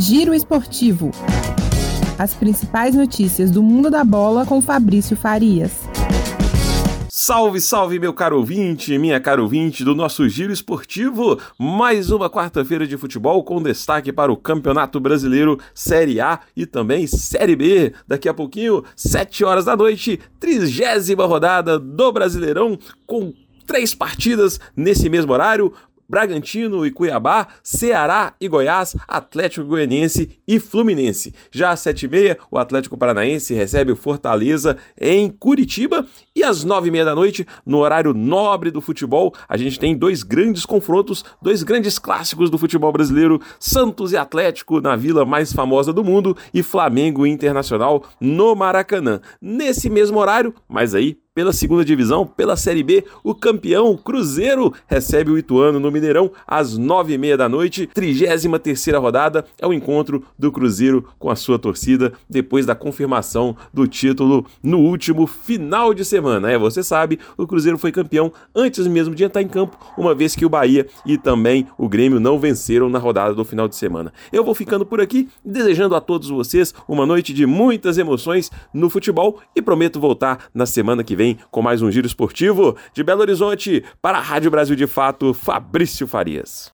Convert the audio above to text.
Giro Esportivo. As principais notícias do mundo da bola com Fabrício Farias. Salve, salve, meu caro ouvinte, minha caro ouvinte do nosso Giro Esportivo. Mais uma quarta-feira de futebol com destaque para o Campeonato Brasileiro Série A e também Série B. Daqui a pouquinho, 7 horas da noite, trigésima rodada do Brasileirão com três partidas nesse mesmo horário. Bragantino e Cuiabá, Ceará e Goiás, Atlético Goianiense e Fluminense. Já às 7h30, o Atlético Paranaense recebe o Fortaleza em Curitiba e às 9h30 da noite, no horário nobre do futebol, a gente tem dois grandes confrontos, dois grandes clássicos do futebol brasileiro, Santos e Atlético na vila mais famosa do mundo e Flamengo Internacional no Maracanã. Nesse mesmo horário, mas aí pela segunda divisão, pela Série B, o campeão o Cruzeiro recebe o Ituano no Mineirão às nove e meia da noite. 33 terceira rodada é o encontro do Cruzeiro com a sua torcida depois da confirmação do título no último final de semana. É, você sabe, o Cruzeiro foi campeão antes mesmo de entrar em campo, uma vez que o Bahia e também o Grêmio não venceram na rodada do final de semana. Eu vou ficando por aqui, desejando a todos vocês uma noite de muitas emoções no futebol e prometo voltar na semana que vem com mais um giro esportivo de Belo Horizonte para a Rádio Brasil de Fato, Fabrício Farias.